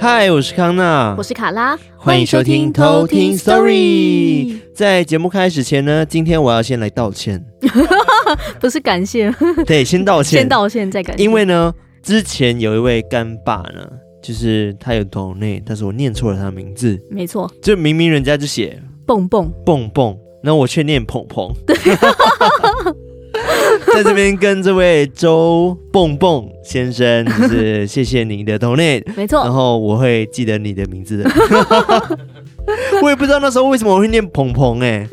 嗨，我是康娜，我是卡拉，欢迎收听偷听 Story。在节目开始前呢，今天我要先来道歉，不是感谢，对，先道歉，先道歉再感谢。因为呢，之前有一位干爸呢，就是他有同内，但是我念错了他的名字，没错，就明明人家就写蹦蹦。蹦蹦，然后我却念鹏鹏，对。在这边跟这位周蹦蹦先生，就是谢谢你的 donate，没错，然后我会记得你的名字的。我也不知道那时候为什么我会念鹏鹏哎，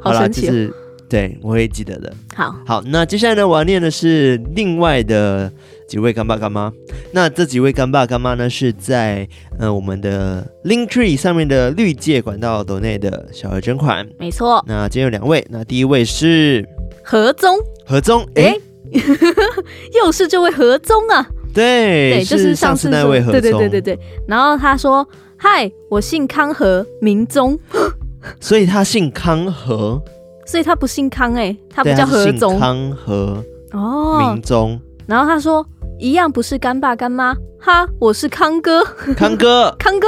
好神奇，就是对，我会记得的。好，好，那接下来呢，我要念的是另外的几位干爸干妈。那这几位干爸干妈呢，是在呃我们的 Linktree 上面的绿界管道 donate 的小额捐款，没错。那今天有两位，那第一位是。何宗，何宗，哎，又是这位何宗啊？对，对，就是上次那位何宗，对对对对对。然后他说：“嗨，我姓康和，名宗。”所以他姓康和，所以他不姓康哎，他不叫何宗，康和哦，名宗。然后他说：“一样不是干爸干妈，哈，我是康哥，康哥，康哥。”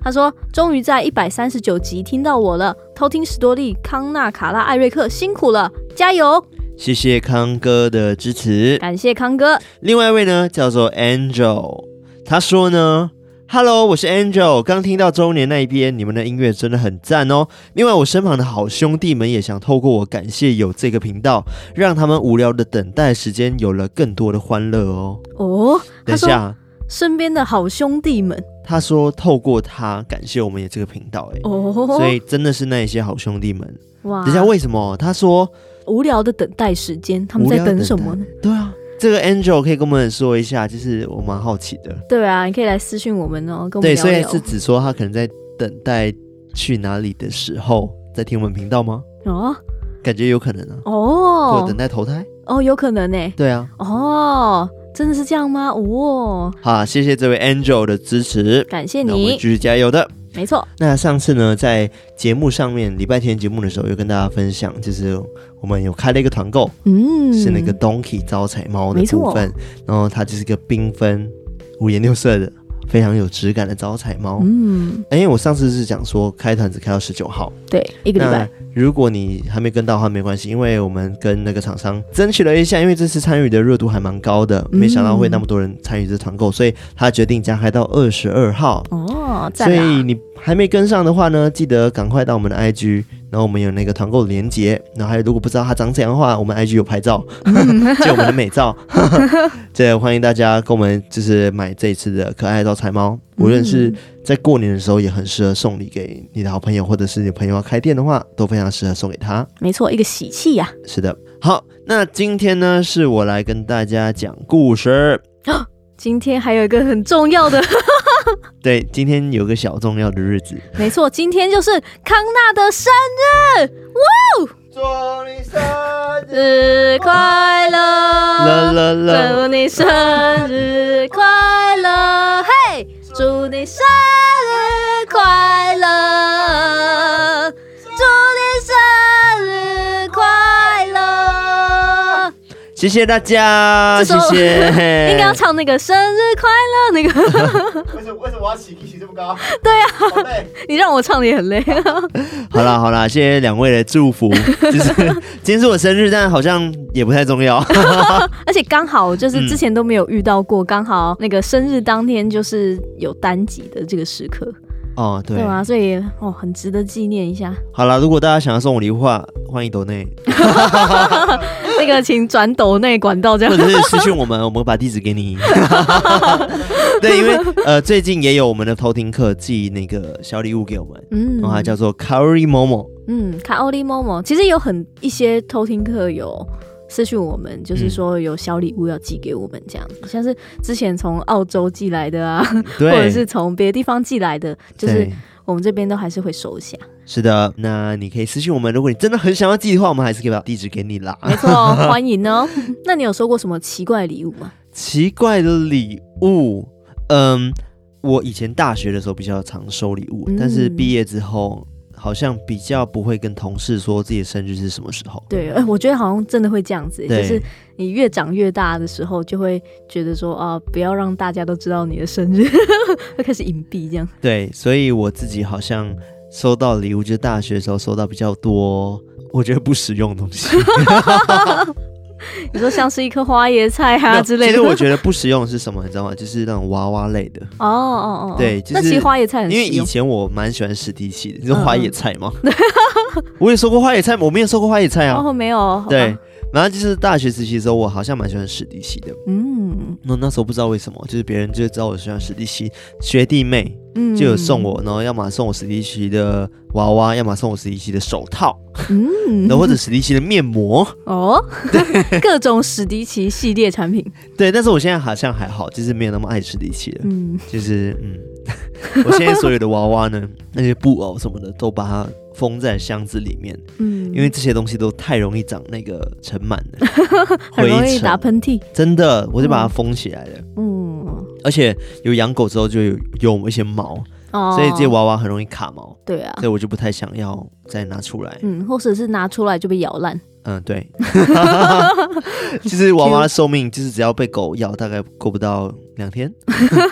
他说：“终于在一百三十九集听到我了，偷听史多利、康纳、卡拉、艾瑞克辛苦了，加油！谢谢康哥的支持，感谢康哥。另外一位呢，叫做 Angel，他说呢，Hello，我是 Angel，刚听到周年那一边，你们的音乐真的很赞哦。另外，我身旁的好兄弟们也想透过我感谢有这个频道，让他们无聊的等待时间有了更多的欢乐哦。哦，等一下，身边的好兄弟们。”他说：“透过他感谢我们也这个频道，哎，哦，所以真的是那一些好兄弟们。哇，等一下为什么？他说无聊的等待时间，他们在等什么呢？对啊，这个 Angel 可以跟我们说一下，就是我蛮好奇的。对啊，你可以来私讯我们哦，跟我们聊聊。对，所以是指说他可能在等待去哪里的时候，在听我们频道吗？哦，感觉有可能啊。哦，等待投胎？哦，有可能呢。对啊。哦。”真的是这样吗？哦，好，谢谢这位 Angel 的支持，感谢你，我们继续加油的。没错。那上次呢，在节目上面，礼拜天节目的时候，有跟大家分享，就是我们有开了一个团购，嗯，是那个 Donkey 招财猫的部分，然后它就是一个缤纷五颜六色的。非常有质感的招财猫，嗯，哎、欸，我上次是讲说开团只开到十九号，对，一个礼拜。如果你还没跟到的话，没关系，因为我们跟那个厂商争取了一下，因为这次参与的热度还蛮高的，没想到会那么多人参与这团购，所以他决定加开到二十二号。哦，所以你还没跟上的话呢，记得赶快到我们的 IG。然后我们有那个团购的连接，然后还有如果不知道它长怎样的话，我们 IG 有拍照，借我们的美照，这欢迎大家跟我们就是买这一次的可爱招财猫，无论是在过年的时候也很适合送礼给你的好朋友，或者是你朋友要开店的话，都非常适合送给他。没错，一个喜气呀、啊。是的，好，那今天呢是我来跟大家讲故事。今天还有一个很重要的。对，今天有个小重要的日子，没错，今天就是康纳的生日，哇！祝你生日快乐，啦啦啦！祝你生日快乐，嘿！祝你生日快乐，谢谢大家，谢谢。应该要唱那个生日快乐那个。为什么为什么我要起起这么高？对啊，你让我唱的也很累。好啦好啦，谢谢两位的祝福。就是今天是我生日，但好像也不太重要。而且刚好就是之前都没有遇到过，刚、嗯、好那个生日当天就是有单集的这个时刻。哦，对，对啊，所以哦，很值得纪念一下。好了，如果大家想要送我礼物的话，欢迎抖内。那个，请转抖内管道这样，或者是私讯我们，我们把地址给你。对，因为呃，最近也有我们的偷听客寄那个小礼物给我们，嗯，然后它叫做 Kaori Momo，嗯，Kaori Momo，其实有很一些偷听客有。私讯我们，就是说有小礼物要寄给我们这样。子，嗯、像是之前从澳洲寄来的啊，或者是从别的地方寄来的，就是我们这边都还是会收下。是的，那你可以私信我们，如果你真的很想要寄的话，我们还是可以把地址给你啦。没错、哦，欢迎哦。那你有收过什么奇怪的礼物吗？奇怪的礼物，嗯，我以前大学的时候比较常收礼物，嗯、但是毕业之后。好像比较不会跟同事说自己的生日是什么时候。对，哎，我觉得好像真的会这样子，就是你越长越大的时候，就会觉得说啊，不要让大家都知道你的生日，会开始隐蔽这样。对，所以我自己好像收到礼物，就是大学的时候收到比较多，我觉得不实用的东西。你说像是一颗花椰菜啊之类的，其实我觉得不实用是什么，你知道吗？就是那种娃娃类的。哦哦哦，对，就是、那其实花椰菜很，因为以前我蛮喜欢史迪奇的。你说花椰菜吗？嗯、我也收过花椰菜，我没有收过花椰菜啊。哦，没有。对。然后就是大学时期的时候，我好像蛮喜欢史迪奇的。嗯，那那时候不知道为什么，就是别人就知道我喜欢史迪奇，学弟妹就有送我，然后要么送我史迪奇的娃娃，要么送我史迪奇的手套，嗯，然后或者史迪奇的面膜。哦，对，各种史迪奇系列产品。对，但是我现在好像还好，就是没有那么爱史迪奇了。嗯，就是嗯，我现在所有的娃娃呢，那些布偶什么的，都把它。封在箱子里面，嗯，因为这些东西都太容易长那个尘螨了，很容易打喷嚏。真的，我就把它封起来了。嗯，而且有养狗之后就有有一些毛，哦，所以这些娃娃很容易卡毛。对啊，所以我就不太想要再拿出来。嗯，或者是拿出来就被咬烂。嗯，对。其实娃娃的寿命就是只要被狗咬，大概过不到两天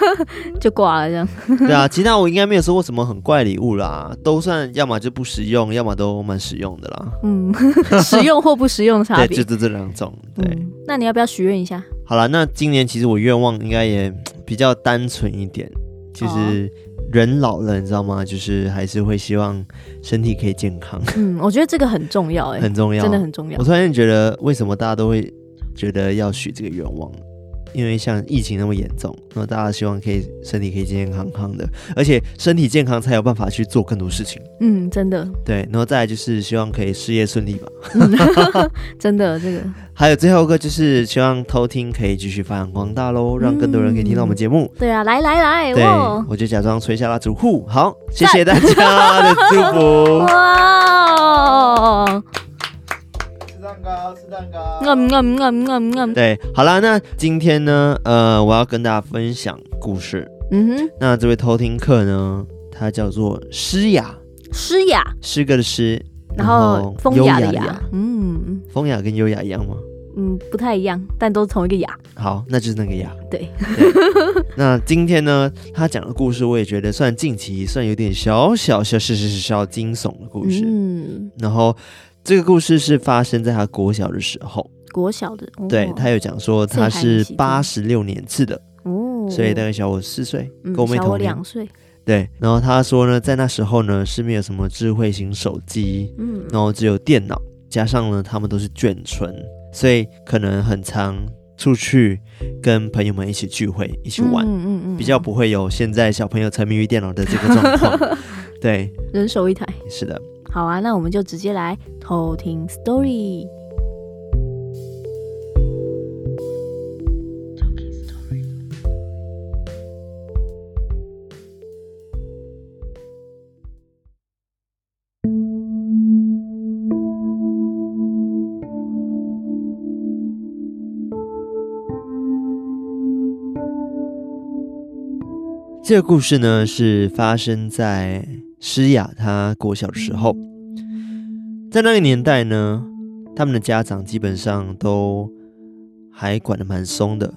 就挂了，这样。对啊，其他我应该没有收过什么很怪礼物啦，都算要么就不实用，要么都蛮实用的啦。嗯，实用或不实用的差别，对，就这两种。对、嗯，那你要不要许愿一下？好了，那今年其实我愿望应该也比较单纯一点，就是。哦人老了，你知道吗？就是还是会希望身体可以健康。嗯，我觉得这个很重要，哎，很重要，真的很重要。我突然觉得，为什么大家都会觉得要许这个愿望？因为像疫情那么严重，那么大家希望可以身体可以健健康康的，而且身体健康才有办法去做更多事情。嗯，真的。对，然后再来就是希望可以事业顺利吧。真的，这个。还有最后一个就是希望偷听可以继续发扬光大喽，让更多人可以听到我们节目。对啊，来来来，对，我就假装吹下蜡烛，呼，好，谢谢大家的祝福。哇。蛋糕，吃蛋糕。嗯嗯嗯嗯嗯。对，好啦，那今天呢，呃，我要跟大家分享故事。嗯哼。那这位偷听客呢，他叫做诗雅。诗雅。诗歌的诗，然后风雅的雅。嗯。风雅跟优雅一样吗？嗯，不太一样，但都是同一个雅。好，那就是那个雅。对。那今天呢，他讲的故事，我也觉得算近期算有点小小小小小小惊悚的故事。嗯。然后。这个故事是发生在他国小的时候，国小的，哦、对，他有讲说他是八十六年次的，哦，所以大概小我四岁，跟我妹同年，小我两岁，对。然后他说呢，在那时候呢是没有什么智慧型手机，嗯，然后只有电脑，加上呢他们都是眷村，所以可能很常出去跟朋友们一起聚会，一起玩，嗯嗯嗯，比较不会有现在小朋友沉迷于电脑的这个状况，对，人手一台，是的。好啊，那我们就直接来偷听 story。这个故事呢，是发生在。诗雅她国小的时候，在那个年代呢，他们的家长基本上都还管得蛮松的，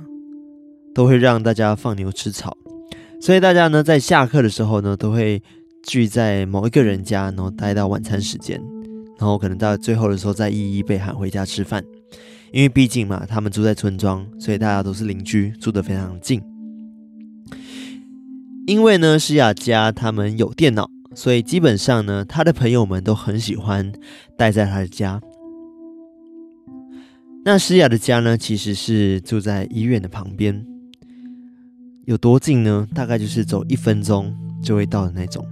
都会让大家放牛吃草，所以大家呢在下课的时候呢，都会聚在某一个人家，然后待到晚餐时间，然后可能到最后的时候再一一被喊回家吃饭，因为毕竟嘛，他们住在村庄，所以大家都是邻居，住得非常近。因为呢，诗雅家他们有电脑。所以基本上呢，他的朋友们都很喜欢待在他的家。那诗雅的家呢，其实是住在医院的旁边，有多近呢？大概就是走一分钟就会到的那种。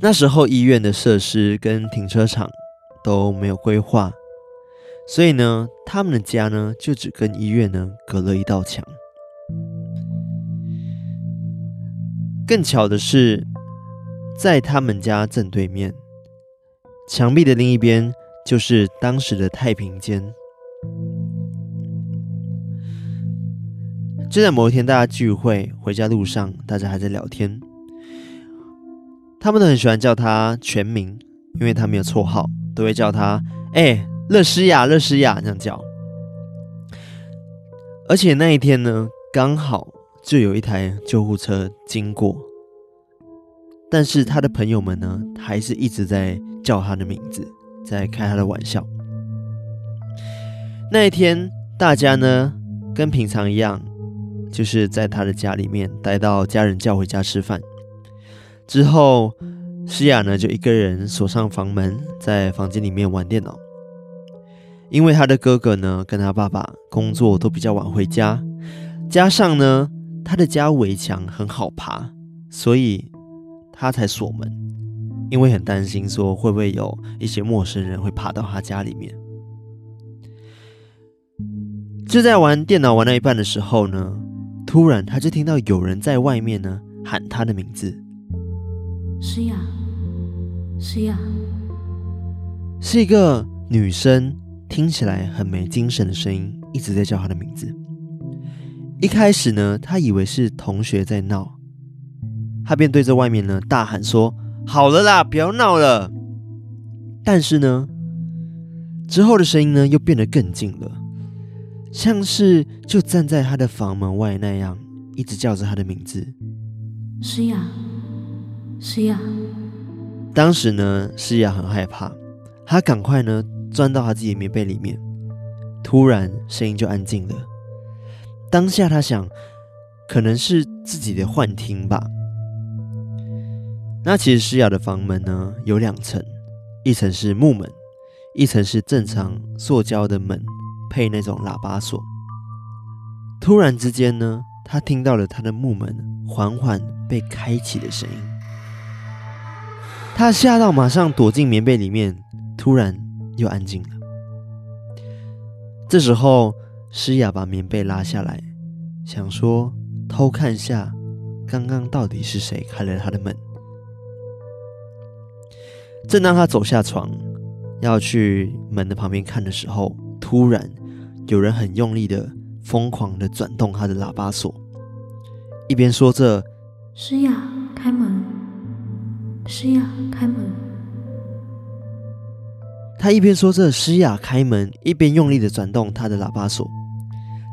那时候医院的设施跟停车场都没有规划，所以呢，他们的家呢就只跟医院呢隔了一道墙。更巧的是，在他们家正对面，墙壁的另一边就是当时的太平间。就在某一天，大家聚会回家路上，大家还在聊天。他们都很喜欢叫他全名，因为他没有绰号，都会叫他哎，乐诗雅，乐诗雅这样叫。而且那一天呢，刚好就有一台救护车经过，但是他的朋友们呢，还是一直在叫他的名字，在开他的玩笑。那一天，大家呢跟平常一样，就是在他的家里面待到家人叫回家吃饭。之后，诗雅呢就一个人锁上房门，在房间里面玩电脑。因为他的哥哥呢跟他爸爸工作都比较晚回家，加上呢他的家围墙很好爬，所以他才锁门。因为很担心说会不会有一些陌生人会爬到他家里面。就在玩电脑玩到一半的时候呢，突然他就听到有人在外面呢喊他的名字。诗雅，诗雅，是一个女生，听起来很没精神的声音，一直在叫他的名字。一开始呢，他以为是同学在闹，她便对着外面呢大喊说：“好了啦，不要闹了。”但是呢，之后的声音呢又变得更近了，像是就站在他的房门外那样，一直叫着他的名字：“诗雅。”诗雅，当时呢，诗雅很害怕，她赶快呢钻到她自己的棉被里面。突然，声音就安静了。当下，她想，可能是自己的幻听吧。那其实诗雅的房门呢有两层，一层是木门，一层是正常塑胶的门，配那种喇叭锁。突然之间呢，她听到了她的木门缓缓被开启的声音。他吓到，马上躲进棉被里面。突然又安静了。这时候，诗雅把棉被拉下来，想说偷看下，刚刚到底是谁开了他的门。正当他走下床，要去门的旁边看的时候，突然有人很用力的、疯狂的转动他的喇叭锁，一边说着：“诗雅，开门。”诗雅，开门！他一边说着“诗雅，开门”，一边用力的转动他的喇叭锁。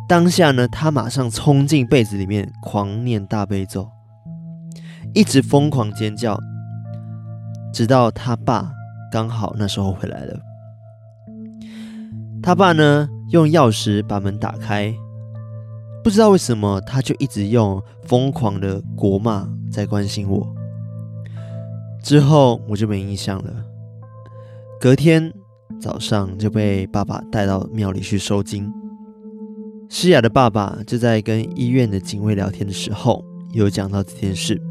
当下呢，他马上冲进被子里面，狂念大悲咒，一直疯狂尖叫，直到他爸刚好那时候回来了。他爸呢，用钥匙把门打开，不知道为什么，他就一直用疯狂的国骂在关心我。之后我就没印象了。隔天早上就被爸爸带到庙里去收惊。诗雅的爸爸就在跟医院的警卫聊天的时候，有讲到这件事。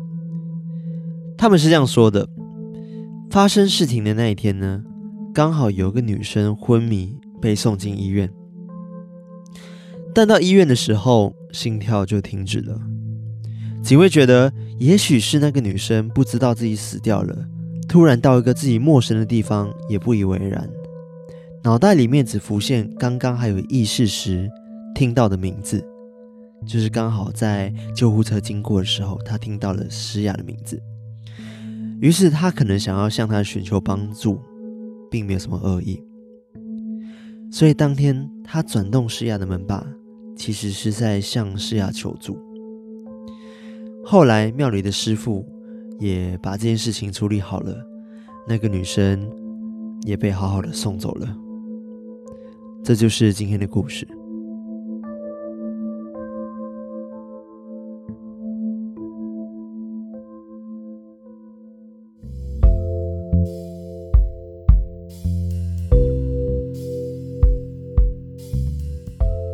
他们是这样说的：发生事情的那一天呢，刚好有个女生昏迷被送进医院，但到医院的时候心跳就停止了。警卫觉得，也许是那个女生不知道自己死掉了，突然到一个自己陌生的地方，也不以为然。脑袋里面只浮现刚刚还有意识时听到的名字，就是刚好在救护车经过的时候，他听到了诗雅的名字。于是他可能想要向她寻求帮助，并没有什么恶意。所以当天他转动诗雅的门把，其实是在向诗雅求助。后来庙里的师傅也把这件事情处理好了，那个女生也被好好的送走了。这就是今天的故事。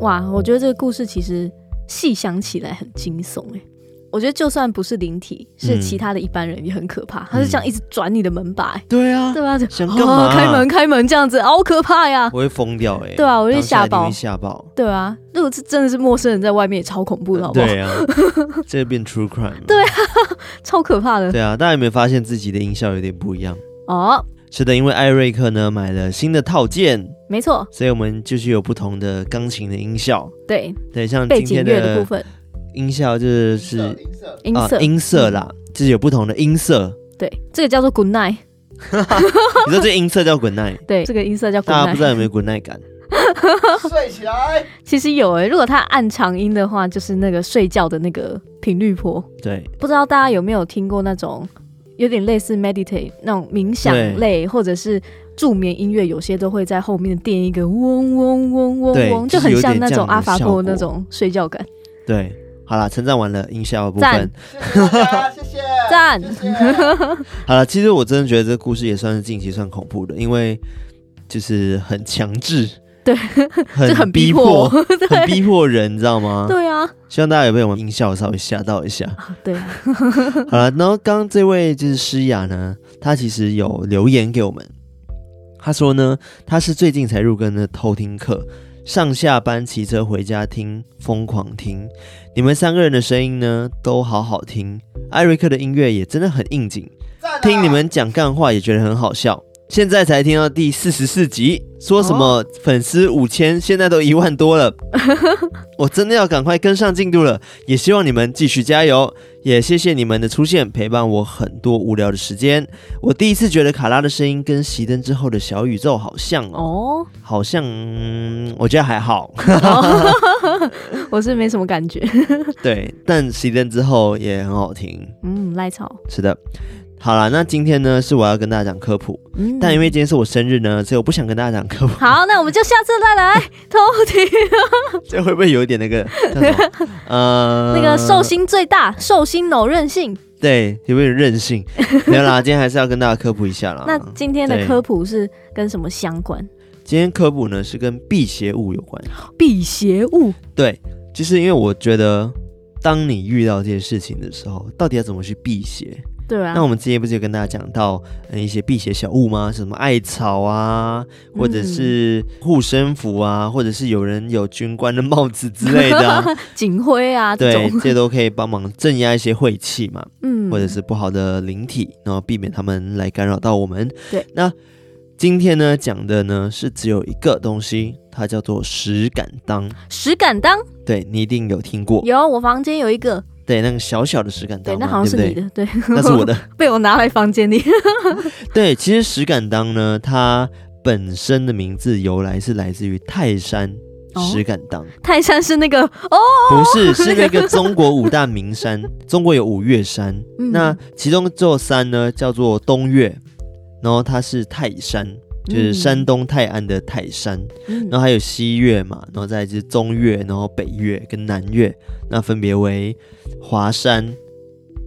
哇，我觉得这个故事其实细想起来很惊悚哎。我觉得就算不是灵体，是其他的一般人也很可怕。嗯、他是这样一直转你的门把，对啊，对吧？想干嘛？开门，开门，这样子，好可怕呀！我会疯掉哎，对啊，我会吓爆，吓爆，对啊。如果是真的是陌生人在外面，也超恐怖的，好不好？对啊，这变 true crime，对啊，超可怕的。对啊，大家有没有发现自己的音效有点不一样？哦，是的，因为艾瑞克呢买了新的套件，没错，所以我们就是有不同的钢琴的音效。对对，像今天的背景乐的部分。音效就是音色，音色，啊、音色啦，就是有不同的音色，对，这个叫做 Good Night。你说这个音色叫 Good Night？对，这个音色叫 Good Night。大家不知道有没有 Good Night 感？睡起来。其实有诶、欸，如果它按长音的话，就是那个睡觉的那个频率波。对，不知道大家有没有听过那种有点类似 meditate 那种冥想类，或者是助眠音乐，有些都会在后面垫一个嗡嗡嗡嗡嗡，就很像那种阿法波那种睡觉感。对。好啦，称赞完了音效的部分，谢谢谢谢，赞。好了，其实我真的觉得这个故事也算是近期算恐怖的，因为就是很强制，对，很逼迫，很逼迫人，你知道吗？对啊。希望大家有被我们音效稍微吓到一下。对。好了，然后刚刚这位就是诗雅呢，他其实有留言给我们，他说呢，他是最近才入坑的偷听课。上下班骑车回家听，疯狂听，你们三个人的声音呢都好好听，艾瑞克的音乐也真的很应景，听你们讲干话也觉得很好笑。现在才听到第四十四集，说什么粉丝五千，现在都一万多了，我真的要赶快跟上进度了。也希望你们继续加油，也谢谢你们的出现，陪伴我很多无聊的时间。我第一次觉得卡拉的声音跟熄灯之后的小宇宙好像哦，好像，我觉得还好，我是没什么感觉。对，但熄灯之后也很好听。嗯，赖草是的。好了，那今天呢是我要跟大家讲科普，嗯，但因为今天是我生日呢，所以我不想跟大家讲科普。好，那我们就下次再来偷听。这会不会有一点那个？呃，那个寿星最大，寿星 no 任性。对，有没有任性？没有啦，今天还是要跟大家科普一下啦。那今天的科普是跟什么相关？今天科普呢是跟辟邪物有关。辟邪物？对，就是因为我觉得，当你遇到这些事情的时候，到底要怎么去辟邪？对啊，那我们之前不是有跟大家讲到一些辟邪小物吗？什么艾草啊，或者是护身符啊，嗯、或者是有人有军官的帽子之类的、啊，警徽啊，对，这些都可以帮忙镇压一些晦气嘛，嗯，或者是不好的灵体，然后避免他们来干扰到我们。对，那今天呢讲的呢是只有一个东西，它叫做石敢当。石敢当，对，你一定有听过，有，我房间有一个。对，那个小小的石敢当，对，那好像是你的，对，对那是我的，被我拿来房间里。对，其实石敢当呢，它本身的名字由来是来自于泰山石敢当。哦。泰山是那个哦，不是，是那个中国五大名山，中国有五岳山，嗯，那其中这座山呢叫做东岳，然后它是泰山。就是山东泰安的泰山，嗯，然后还有西岳嘛，然后再是中岳，然后北岳跟南岳，那分别为华山、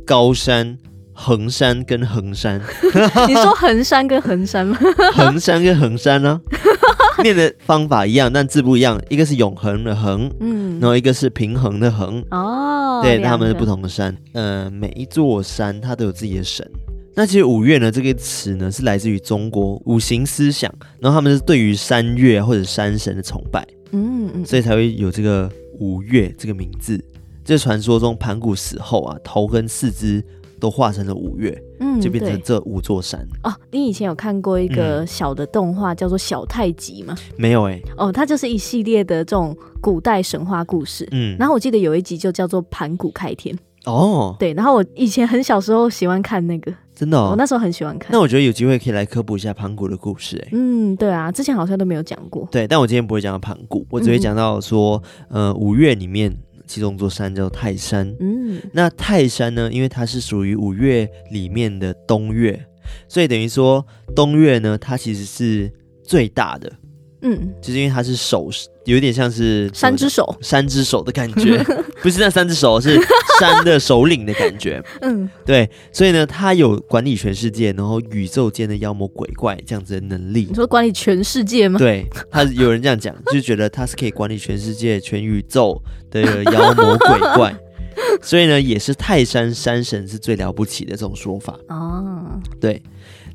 高山、衡山跟衡山。你说衡山跟衡山吗？衡山跟衡山呢，啊，念的方法一样，但字不一样，一个是永恒的恒，嗯，然后一个是平衡的衡。哦，对，他们是不同的山。呃，每一座山它都有自己的神。那其实五岳呢，这个词呢是来自于中国五行思想，然后他们是对于山岳或者山神的崇拜，嗯嗯，所以才会有这个五岳这个名字。这传说中盘古死后啊，头跟四肢都化成了五岳，嗯，就变成这五座山。哦，你以前有看过一个小的动画叫做《小太极》吗？没有哎、欸。哦，它就是一系列的这种古代神话故事。嗯，然后我记得有一集就叫做盘古开天。哦，对，然后我以前很小时候喜欢看那个。真的、哦，我那时候很喜欢看。那我觉得有机会可以来科普一下盘古的故事，哎，嗯，对啊，之前好像都没有讲过。对，但我今天不会讲到盘古，我只会讲到说，嗯、呃，五岳里面其中一座山叫泰山。嗯，那泰山呢，因为它是属于五岳里面的东岳，所以等于说东岳呢，它其实是最大的。嗯，就是因为它是手，有点像是三只手，三只手的感觉，不是那三只手，是山的首领的感觉。嗯，对，所以呢，它有管理全世界，然后宇宙间的妖魔鬼怪这样子的能力。你说管理全世界吗？对，他有人这样讲，就觉得他是可以管理全世界、全宇宙的妖魔鬼怪，所以呢，也是泰山山神是最了不起的这种说法。哦，对。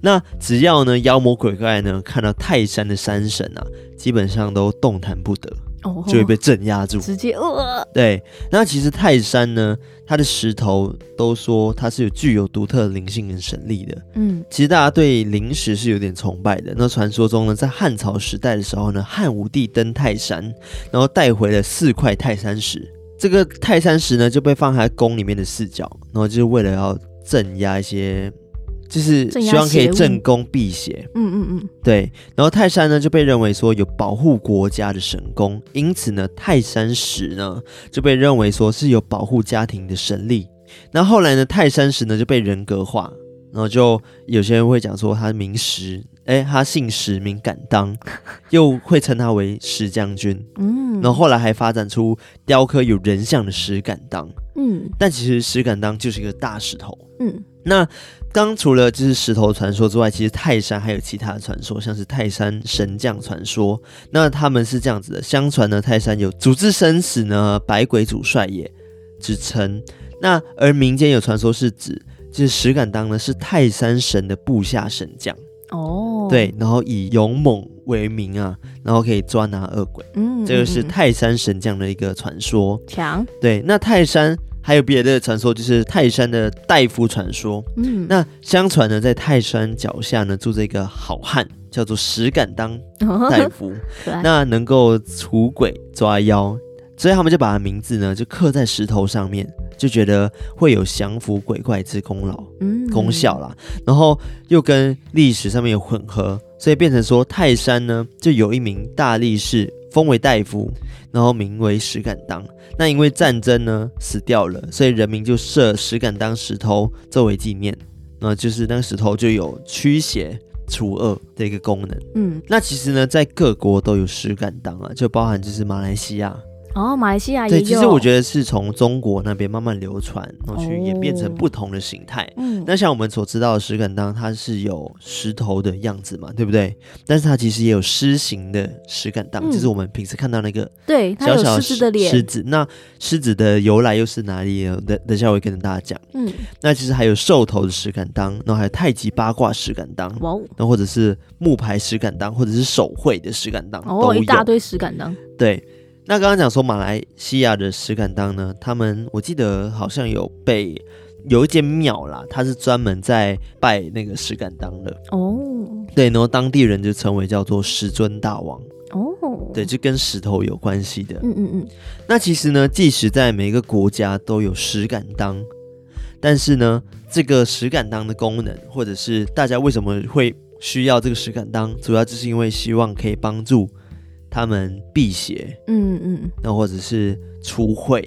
那只要呢，妖魔鬼怪呢看到泰山的山神啊，基本上都动弹不得，哦，就会被镇压住，直接呃。对，那其实泰山呢，它的石头都说它是有具有独特的灵性跟神力的。嗯，其实大家对灵石是有点崇拜的。那传说中呢，在汉朝时代的时候呢，汉武帝登泰山，然后带回了四块泰山石。这个泰山石呢，就被放在宫里面的四角，然后就是为了要镇压一些。就是希望可以正宫辟邪。嗯嗯嗯，对。然后泰山呢就被认为说有保护国家的神功，因此呢泰山石呢就被认为说是有保护家庭的神力。那后来呢泰山石呢就被人格化，然后就有些人会讲说他名石，哎，他姓石名敢当，又会称他为石将军。嗯，然后后来还发展出雕刻有人像的石敢当。嗯，但其实石敢当就是一个大石头。嗯，那刚除了就是石头传说之外，其实泰山还有其他的传说，像是泰山神将传说。那他们是这样子的：相传呢，泰山有主治生死呢，百鬼主帅也之称。那而民间有传说是指，就是石敢当呢是泰山神的部下神将。哦，对，然后以勇猛为名啊，然后可以抓拿恶鬼。嗯，这个是泰山神将的一个传说。强，对，那泰山。还有别的传说，就是泰山的大夫传说。嗯，那相传呢，在泰山脚下呢，住着一个好汉，叫做石敢当大夫。哦、那能够除鬼抓妖，所以他们就把他名字呢就刻在石头上面，就觉得会有降服鬼怪之功劳，嗯，功效啦。然后又跟历史上面有混合，所以变成说泰山呢就有一名大力士。封为大夫，然后名为石敢当。那因为战争呢死掉了，所以人民就设石敢当石头作为纪念。那就是那个石头就有驱邪除恶的一个功能。嗯，那其实呢，在各国都有石敢当啊，就包含就是马来西亚。哦，马来西亚也有。对，其实我觉得是从中国那边慢慢流传，然后去演变成不同的形态。嗯、哦，那像我们所知道的石敢当，它是有石头的样子嘛，对不对？但是它其实也有狮形的石敢当，嗯、就是我们平时看到那个对，小小的狮子的脸。狮子，那狮子的由来又是哪里呢？等等下我会跟大家讲。嗯，那其实还有兽头的石敢当，然后还有太极八卦石敢当，哇哦，那或者是木牌石敢当，或者是手绘的石敢当，哦，一大堆石敢当，对。那刚刚讲说马来西亚的石敢当呢，他们我记得好像有被有一间庙啦，它是专门在拜那个石敢当的哦。对，然后当地人就称为叫做石尊大王哦。对，就跟石头有关系的。嗯嗯嗯。那其实呢，即使在每一个国家都有石敢当，但是呢，这个石敢当的功能，或者是大家为什么会需要这个石敢当，主要就是因为希望可以帮助。他们辟邪，嗯嗯，那或者是除秽，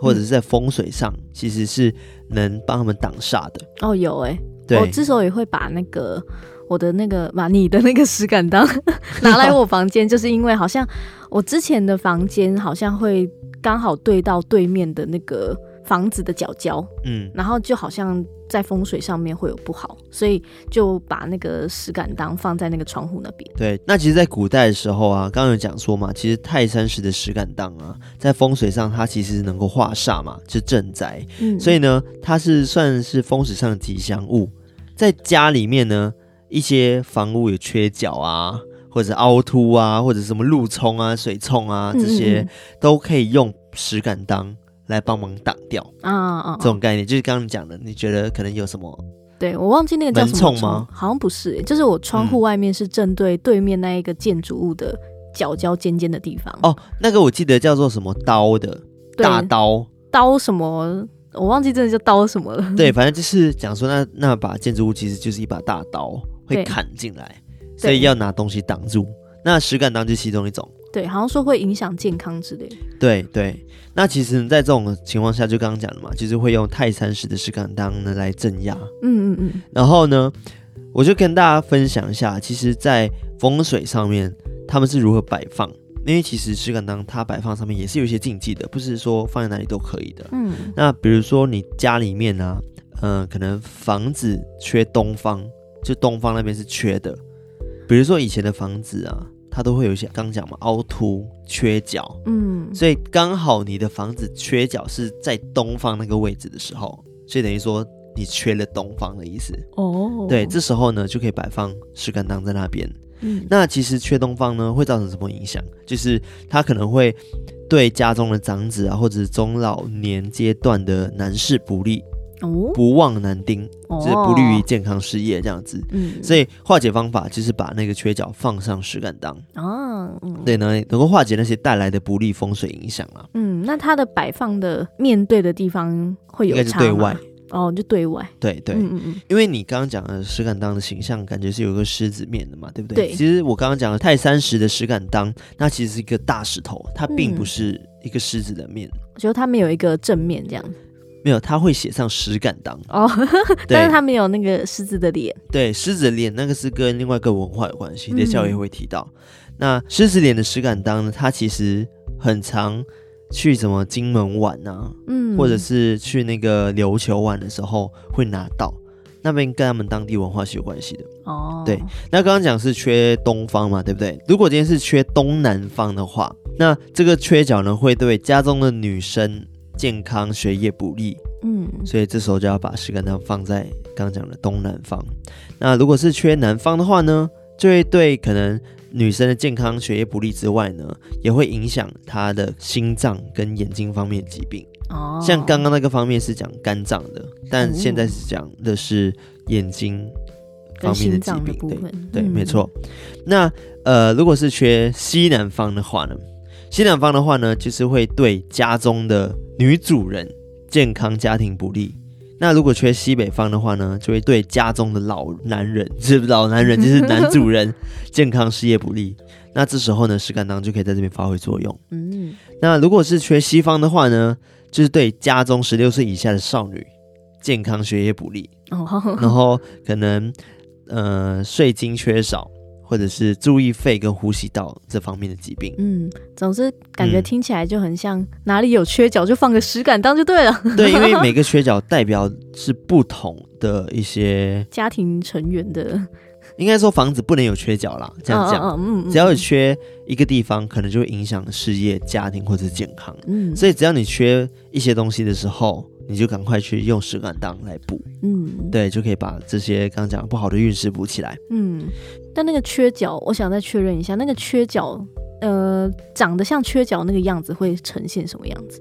或者是在风水上，嗯、其实是能帮他们挡煞的。哦，有哎、欸，对。我之所以会把那个我的那个把你的那个石敢当 拿来我房间，就是因为好像我之前的房间好像会刚好对到对面的那个房子的角角，嗯，然后就好像。在风水上面会有不好，所以就把那个石敢当放在那个窗户那边。对，那其实，在古代的时候啊，刚刚有讲说嘛，其实泰山石的石敢当啊，在风水上它其实能够化煞嘛，是镇宅。嗯，所以呢，它是算是风水上的吉祥物。在家里面呢，一些房屋有缺角啊，或者凹凸啊，或者什么路冲啊、水冲啊，这些嗯嗯都可以用石敢当。来帮忙挡掉啊啊！这种概念就是刚刚讲的，你觉得可能有什么？对，我忘记那个叫什么吗？好像不是，就是我窗户外面是正对对面那一个建筑物的角角尖尖的地方。哦，那个我记得叫做什么刀的大刀刀什么？我忘记真的叫刀什么了。对，反正就是讲说那那把建筑物其实就是一把大刀会砍进来，所以要拿东西挡住。那石敢当就其中一种。对，好像说会影响健康之类的。对对，那其实，在这种情况下，就刚刚讲了嘛，就是会用泰山石的石敢当呢来镇压。嗯嗯嗯。然后呢，我就跟大家分享一下，其实，在风水上面，他们是如何摆放。因为其实石敢当它摆放上面也是有一些禁忌的，不是说放在哪里都可以的。嗯。那比如说你家里面呢、啊，嗯、呃，可能房子缺东方，就东方那边是缺的。比如说以前的房子啊。它都会有一些刚讲嘛，凹凸、缺角，嗯，所以刚好你的房子缺角是在东方那个位置的时候，所以等于说你缺了东方的意思哦。对，这时候呢就可以摆放石敢当在那边。嗯，那其实缺东方呢会造成什么影响？就是它可能会对家中的长子啊，或者是中老年阶段的男士不利。哦，不忘男丁，就是不利于健康事业这样子。嗯，所以化解方法就是把那个缺角放上石敢当。哦，对呢，能够化解那些带来的不利风水影响啊。嗯，那它的摆放的面对的地方会有？应该是对外，哦，就对外。对对，嗯嗯嗯，因为你刚刚讲的石敢当的形象，感觉是有个狮子面的嘛，对不对？对。其实我刚刚讲的泰山石的石敢当，那其实是一个大石头，它并不是一个狮子的面。我觉得它没有一个正面这样。没有，他会写上石敢当哦，但是他没有那个狮子的脸。对，狮子的脸那个是跟另外一个文化有关系，等下也会提到。那狮子脸的石敢当呢，他其实很常去什么金门玩啊，嗯，或者是去那个琉球玩的时候会拿到，那边跟他们当地文化是有关系的哦。对，那刚刚讲是缺东方嘛，对不对？如果今天是缺东南方的话，那这个缺角呢，会对家中的女生健康学业不利，嗯，所以这时候就要把石敢当放在刚刚讲的东南方。那如果是缺南方的话呢，就会对可能。女生的健康学业不利之外呢，也会影响她的心脏跟眼睛方面的疾病。哦，像刚刚那个方面是讲肝脏的，但现在是讲的是眼睛方面的疾病。对对，没错。那呃，如果是缺西南方的话呢，西南方的话呢，就是会对家中的女主人健康家庭不利。那如果缺西北方的话呢，就会对家中的老男人，是不是老男人就是男主人，健康事业不利。那这时候呢，石敢当就可以在这边发挥作用。嗯，那如果是缺西方的话呢，就是对家中十六岁以下的少女，健康学业不利。哦，然后可能呃税金缺少。或者是注意肺跟呼吸道这方面的疾病，嗯，总之感觉听起来就很像哪里有缺角就放个石敢当就对了。对，因为 每个缺角代表是不同的一些 家庭成员的，应该说房子不能有缺角啦。这样讲，嗯嗯嗯，只要有缺一个地方，可能就会影响事业、家庭或者是健康。嗯，所以只要你缺一些东西的时候，你就赶快去用石敢当来补。嗯，对，就可以把这些刚刚讲不好的运势补起来。嗯。但那个缺角，我想再确认一下，那个缺角，呃，长得像缺角那个样子会呈现什么样子？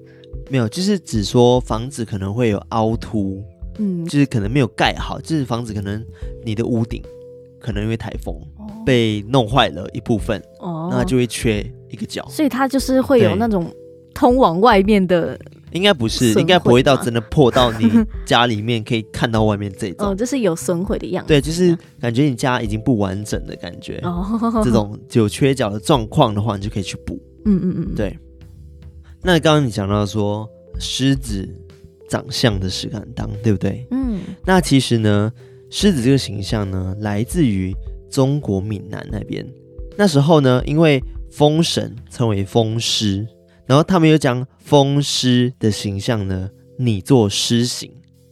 没有，就是只说房子可能会有凹凸，嗯，就是可能没有盖好，就是房子可能你的屋顶可能因为台风被弄坏了一部分，哦，那就会缺一个角，所以它就是会有那种通往外面的。应该不是，应该不会到真的破到你家里面可以看到外面这种。哦，这是有损毁的样子。对，就是感觉你家已经不完整的感觉。哦，这种有缺角的状况的话，你就可以去补。嗯嗯嗯，对。那刚刚你讲到说狮子长相的石敢当，对不对？嗯。那其实呢，狮子这个形象呢，来自于中国闽南那边。那时候呢，因为风神称为风狮。然后他们又将风狮的形象呢拟作狮形，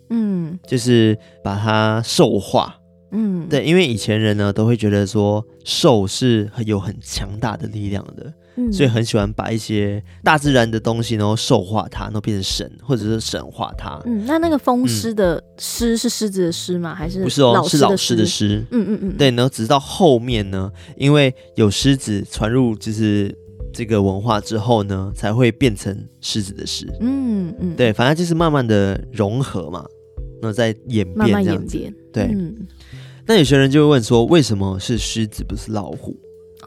嗯，就是把它兽化，嗯，对，因为以前人呢都会觉得说兽是很有很强大的力量的，嗯，所以很喜欢把一些大自然的东西然后兽化它，然后变成神或者是神化它。嗯，那那个风狮的狮是狮子的狮吗？还是不是哦？是老师的狮。嗯嗯嗯。对，然后直到后面呢，因为有狮子传入就是。这个文化之后呢，才会变成狮子的狮。嗯嗯，对，反正就是慢慢的融合嘛，那再演变这样子。慢慢。对。嗯、那有些人就会问说，为什么是狮子不是老虎？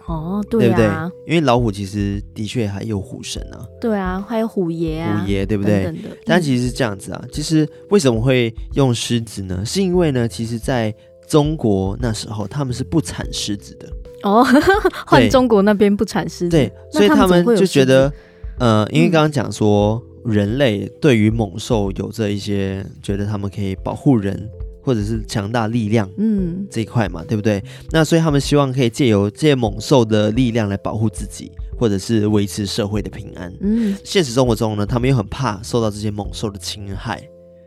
哦，对啊，对不对？因为老虎其实的确还有虎神啊。对啊，还有虎爷啊。虎爷对不对？等等的。但其实是这样子啊，其实为什么会用狮子呢？是因为呢，其实在中国那时候他们是不产狮子的。哦，换中国那边不产狮子，对，所以他们就觉得，呃，因为刚刚讲说，人类对于猛兽有着一些觉得他们可以保护人，或者是强大力量，嗯，这一块嘛，对不对？那所以他们希望可以借由这些猛兽的力量来保护自己，或者是维持社会的平安。嗯，现实生活中呢，他们又很怕受到这些猛兽的侵害。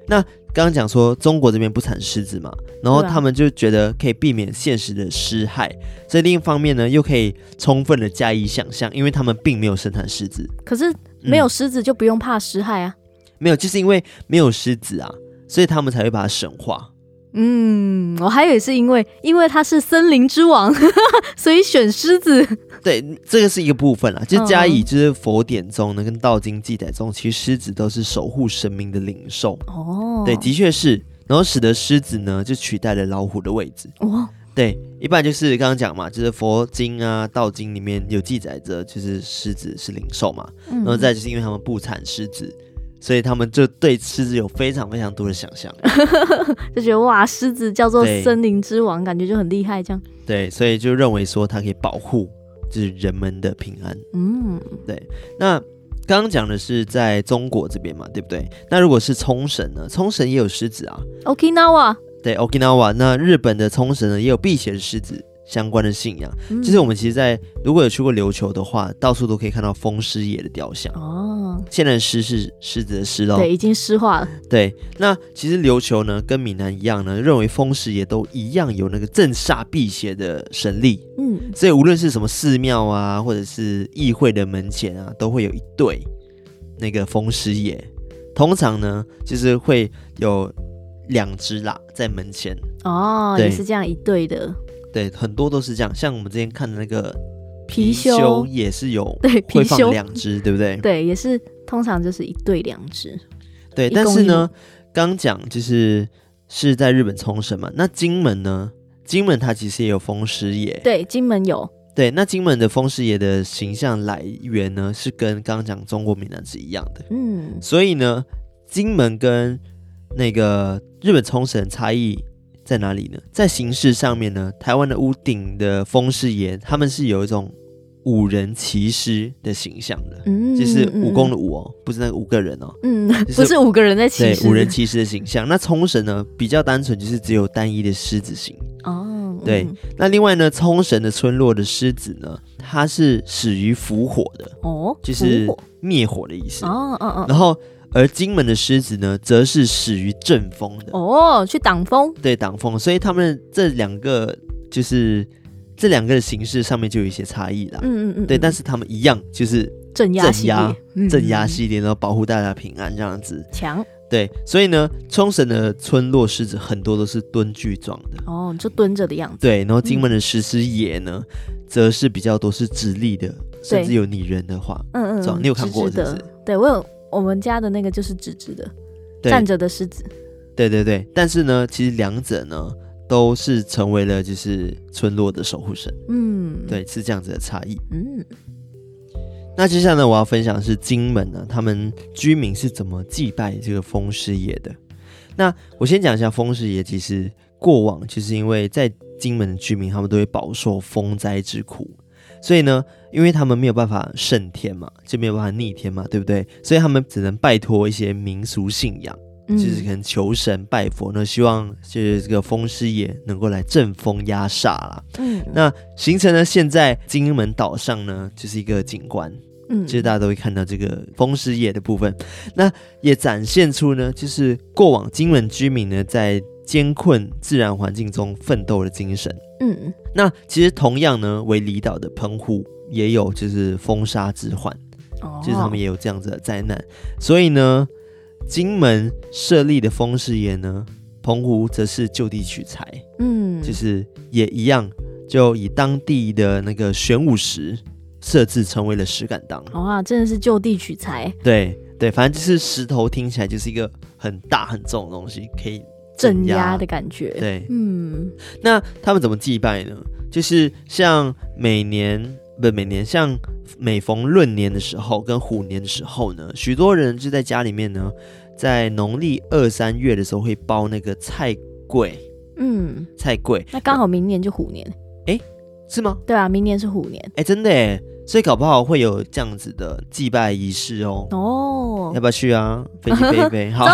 那刚刚讲说中国这边不产狮子嘛，然后他们就觉得可以避免现实的狮害，所以另一方面呢，又可以充分的加以想象，因为他们并没有生产狮子。可是没有狮子就不用怕狮害啊？嗯，没有，就是因为没有狮子啊，所以他们才会把它神化。嗯，我还以为是因为因为它是森林之王，所以选狮子。对，这个是一个部分啦。就加以就是佛典中呢，跟道经记载中，其实狮子都是守护神明的灵兽。哦，对，的确是。然后使得狮子呢，就取代了老虎的位置。哦，对，一般就是刚刚讲嘛，就是佛经啊、道经里面有记载着，就是狮子是灵兽嘛。嗯，然后再就是因为他们不产狮子。所以他们就对狮子有非常非常多的想象，就觉得哇，狮子叫做森林之王，感觉就很厉害，这样。对，所以就认为说它可以保护就是人们的平安。嗯，对。那刚刚讲的是在中国这边嘛，对不对？那如果是冲绳呢？冲绳也有狮子啊。Okinawa。对，Okinawa。那日本的冲绳呢，也有辟邪的狮子。相关的信仰，嗯、就是我们其实，在如果有去过琉球的话，到处都可以看到风狮爷的雕像。哦，现在狮是狮子的狮哦，对，已经狮化了。对，那其实琉球呢，跟闽南一样呢，认为风狮爷都一样有那个镇煞辟邪的神力。嗯，所以无论是什么寺庙啊，或者是议会的门前啊，都会有一对那个风狮爷。通常呢，就是会有两只啦在门前。哦，对也是这样一对的。对，很多都是这样。像我们之前看的那个貔貅，也是有对会放两只，对不对？对，也是通常就是一对两只。对，但是呢，刚讲就是是在日本冲绳嘛。那金门呢？金门它其实也有风狮爷。对，金门有。对，那金门的风狮爷的形象来源呢，是跟刚刚讲中国闽南是一样的。嗯，所以呢，金门跟那个日本冲绳差异。在哪里呢？在形式上面呢，台湾的屋顶的风狮爷，他们是有一种五人骑狮的形象的，嗯，就是武功的武哦，不是那个五个人哦，嗯，不是五个人在骑狮，对，五人骑狮的形象。那冲绳呢，比较单纯，就是只有单一的狮子形哦，对。那另外呢，冲绳的村落的狮子呢，它是始于伏火的哦，就是灭火的意思哦，哦哦，然后。而金门的狮子呢，则是始于阵风的哦，去挡风。对，挡风。所以他们这两个就是这两个的形式上面就有一些差异啦。嗯嗯嗯。对，但是他们一样就是镇压镇压镇压系列，然后保护大家平安这样子。强。对，所以呢，冲绳的村落狮子很多都是蹲踞状的哦，就蹲着的样子。对，然后金门的石狮也呢，则是比较多是直立的，甚至有拟人的话，嗯嗯，你有看过是不是？对我有。我们家的那个就是直直的，站着的狮子。对对对，但是呢，其实两者呢都是成为了就是村落的守护神。嗯，对，是这样子的差异。嗯，那接下来呢，我要分享的是金门呢，他们居民是怎么祭拜这个风师爷的。那我先讲一下风师爷，其实过往就是因为在金门的居民，他们都会饱受风灾之苦。所以呢，因为他们没有办法胜天嘛，就没有办法逆天嘛，对不对？所以他们只能拜托一些民俗信仰，嗯、就是可能求神拜佛呢，希望就是这个风师爷能够来镇风压煞啦。嗯，那形成了现在金门岛上呢，就是一个景观，嗯，其实大家都会看到这个风师爷的部分，那也展现出呢，就是过往金门居民呢在艰困自然环境中奋斗的精神。嗯，那其实同样呢，为离岛的澎湖也有就是风沙之患，哦，就是他们也有这样子的灾难。所以呢，金门设立的风师爷呢，澎湖则是就地取材，嗯，就是也一样，就以当地的那个玄武石设置成为了石敢当。哇，真的是就地取材。对对，反正就是石头听起来就是一个很大很重的东西，可以。镇压的感觉，对，嗯，那他们怎么祭拜呢？就是像每年不每年，像每逢闰年的时候跟虎年的时候呢，许多人就在家里面呢，在农历二三月的时候会包那个菜柜，嗯，菜柜，那刚好明年就虎年，哎，是吗？对啊，明年是虎年，哎，真的哎。所以搞不好会有这样子的祭拜仪式哦。哦，要不要去啊？飞机飞一飞，好，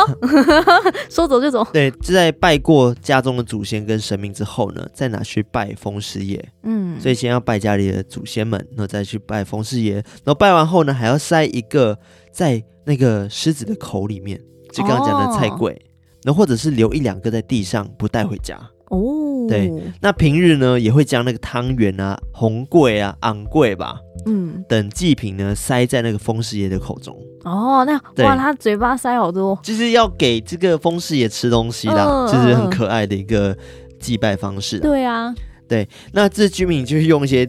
说走就走。对，就在拜过家中的祖先跟神明之后呢，再拿去拜风师爷。嗯，所以先要拜家里的祖先们，然后再去拜风师爷。然后拜完后呢，还要塞一个在那个狮子的口里面，就刚刚讲的菜粿。然后或者是留一两个在地上，不带回家。哦，对。那平日呢，也会将那个汤圆啊、红桂啊、昂粿吧。嗯，等祭品呢，塞在那个风师爷的口中。哦，那哇，他嘴巴塞好多，就是要给这个风师爷吃东西啦，呃、就是很可爱的一个祭拜方式。对啊，对，那这居民就是用一些，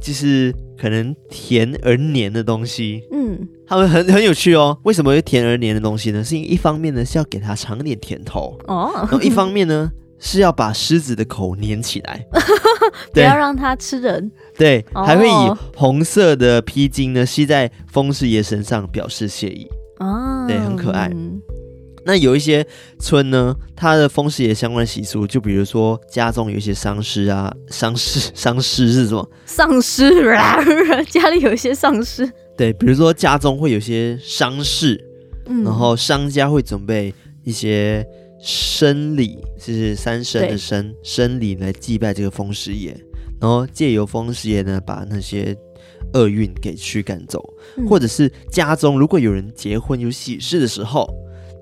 就是可能甜而黏的东西。嗯，他们很很有趣哦。为什么会甜而黏的东西呢？是因为一方面呢是要给他尝点甜头哦，然后一方面呢。是要把狮子的口粘起来，不要让它吃人。对，还会以红色的披巾呢系在风师爷身上，表示谢意。哦，对，很可爱。嗯那有一些村呢，它的风师爷相关习俗，就比如说家中有一些丧尸啊，丧尸丧尸是什么？丧尸啊，家里有一些丧尸。对，比如说家中会有些丧事，嗯，然后商家会准备一些生礼，就是三牲的生生礼来祭拜这个风师爷，然后借由风师爷呢，把那些厄运给驱赶走，嗯，或者是家中如果有人结婚有喜事的时候。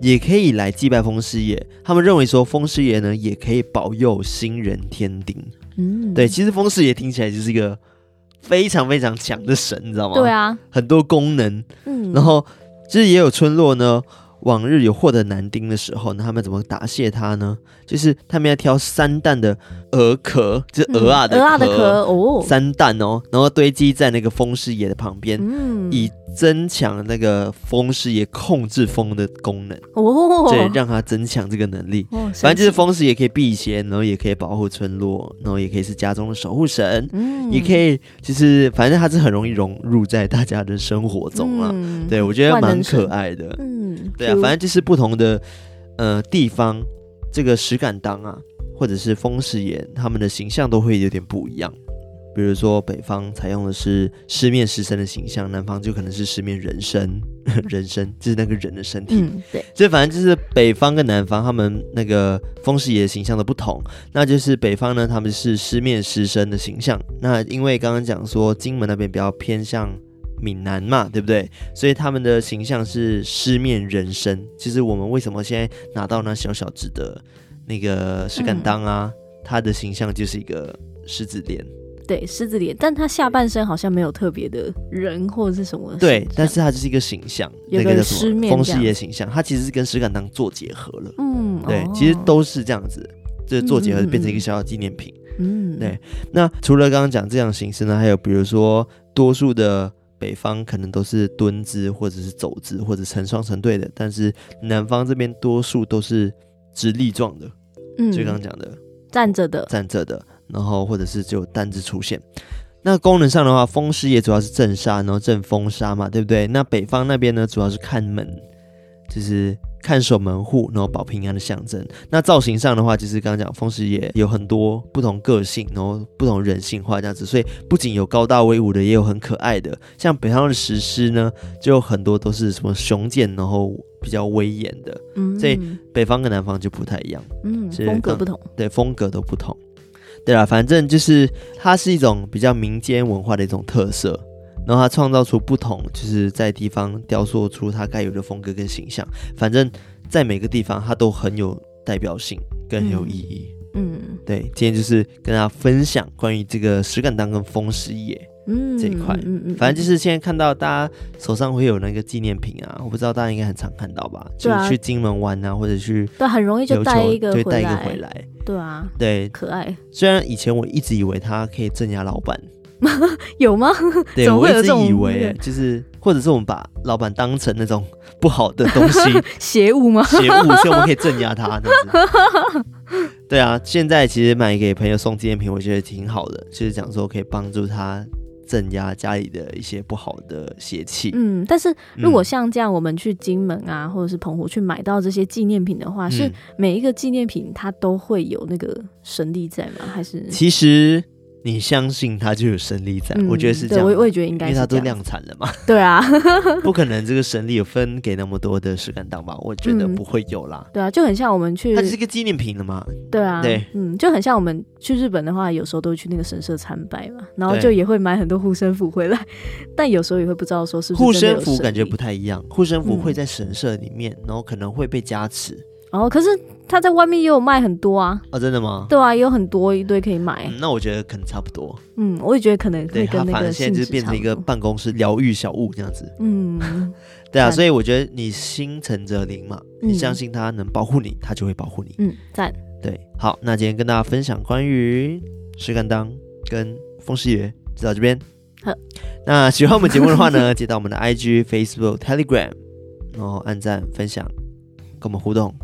也可以来祭拜风师爷，他们认为说风师爷呢也可以保佑新人天丁。嗯，对，其实风师爷听起来就是一个非常非常强的神，你知道吗？对啊，很多功能。嗯，然后其实也有村落呢。往日有获得男丁的时候，那他们怎么答谢他呢？就是他们要挑三担的鹅壳，就是鹅啊的鹅啊的壳哦，三担哦，然后堆积在那个风师爷的旁边，嗯，以增强那个风师爷控制风的功能哦，对，让它增强这个能力。哦，反正就是风师爷可以辟邪，然后也可以保护村落，然后也可以是家中的守护神，嗯，也可以就是反正它是很容易融入在大家的生活中了。嗯，对我觉得蛮可爱的，嗯，对啊。反正就是不同的呃地方，这个石敢当啊，或者是风师爷，他们的形象都会有点不一样。比如说北方采用的是狮面狮身的形象，南方就可能是狮面人身，人身就是那个人的身体。嗯，对。所以反正就是北方跟南方他们那个风师爷的形象的不同。那就是北方呢，他们是狮面狮身的形象。那因为刚刚讲说金门那边比较偏向。闽南嘛，对不对？所以他们的形象是狮面人身。其实我们为什么现在拿到那小小只的那个石敢当啊？他、嗯、的形象就是一个狮子脸，对，狮子脸，但他下半身好像没有特别的人或者是什么。对，但是他就是一个形象，那个什么风师爷形象，他其实是跟石敢当做结合了。嗯，对，哦、其实都是这样子，就是做结合变成一个小小纪念品。嗯，对。那除了刚刚讲这样形式呢，还有比如说多数的。北方可能都是蹲姿，或者是走姿，或者成双成对的，但是南方这边多数都是直立状的，嗯，就刚刚讲的站着的，站着的，然后或者是就单字出现。那功能上的话，风师也主要是镇杀，然后镇风沙嘛，对不对？那北方那边呢，主要是看门，就是。看守门户，然后保平安的象征。那造型上的话，就是刚刚讲风师也有很多不同个性，然后不同人性化这样子。所以不仅有高大威武的，也有很可爱的。像北方的石狮呢，就有很多都是什么雄健，然后比较威严的。嗯，所以北方跟南方就不太一样。嗯，风格不同。对，风格都不同。对啊，反正就是它是一种比较民间文化的一种特色。然后它创造出不同，就是在地方雕塑出它该有的风格跟形象。反正，在每个地方，它都很有代表性，更有意义。嗯，对，今天就是跟大家分享关于这个石敢当跟风师爷嗯这一块。嗯嗯，反正就是现在看到大家手上会有那个纪念品啊，我不知道大家应该很常看到吧？就去金门玩啊，或者去对，很容易就带一个，对，带一个回来。对啊，对，可爱。虽然以前我一直以为它可以镇压老板。有吗？对，我一直以为就是，或者是我们把老板当成那种不好的东西，邪物吗？邪物，所以我们可以镇压他。对啊，现在其实买给朋友送纪念品，我觉得挺好的，就是讲说可以帮助他镇压家里的一些不好的邪气。嗯，但是如果像这样，我们去金门啊，或者是澎湖去买到这些纪念品的话，嗯、是每一个纪念品它都会有那个神力在吗？还是其实？你相信他就有神力在，嗯、我觉得是这样。我我也觉得应该，因为他都量产了嘛。对啊，不可能这个神力有分给那么多的石敢当吧？我觉得不会有啦。对啊，就很像我们去，它是一个纪念品的嘛。对啊，对，嗯，就很像我们去日本的话，有时候都会去那个神社参拜嘛，然后就也会买很多护身符回来，但有时候也会不知道说是护身符感觉不太一样，护身符会在神社里面，然后可能会被加持。哦，可是他在外面也有卖很多啊！哦，真的吗？对啊，也有很多一堆可以买。嗯，那我觉得可能差不多。嗯，我也觉得可能会跟那个。他反正现在就变成一个办公室疗愈小物这样子。嗯，对啊，所以我觉得你心诚则灵嘛，你相信他能保护你，他就会保护你。嗯，赞。对，好，那今天跟大家分享关于石敢当跟风师爷就到这边。好，那喜欢我们节目的话呢，接到我们的 IG、Facebook、Telegram，然后按赞、分享，跟我们互动。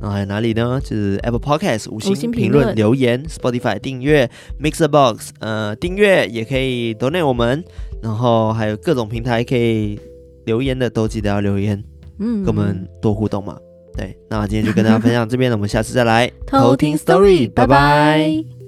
然后还有哪里呢？就是 Apple Podcast 五星评论留言，Spotify 订阅，Mixer Box 呃订阅也可以 donate 我们，然后还有各种平台可以留言的都记得要留言。嗯，跟我们多互动嘛。对，那今天就跟大家分享这边了，我们下次再来偷听 story，拜拜。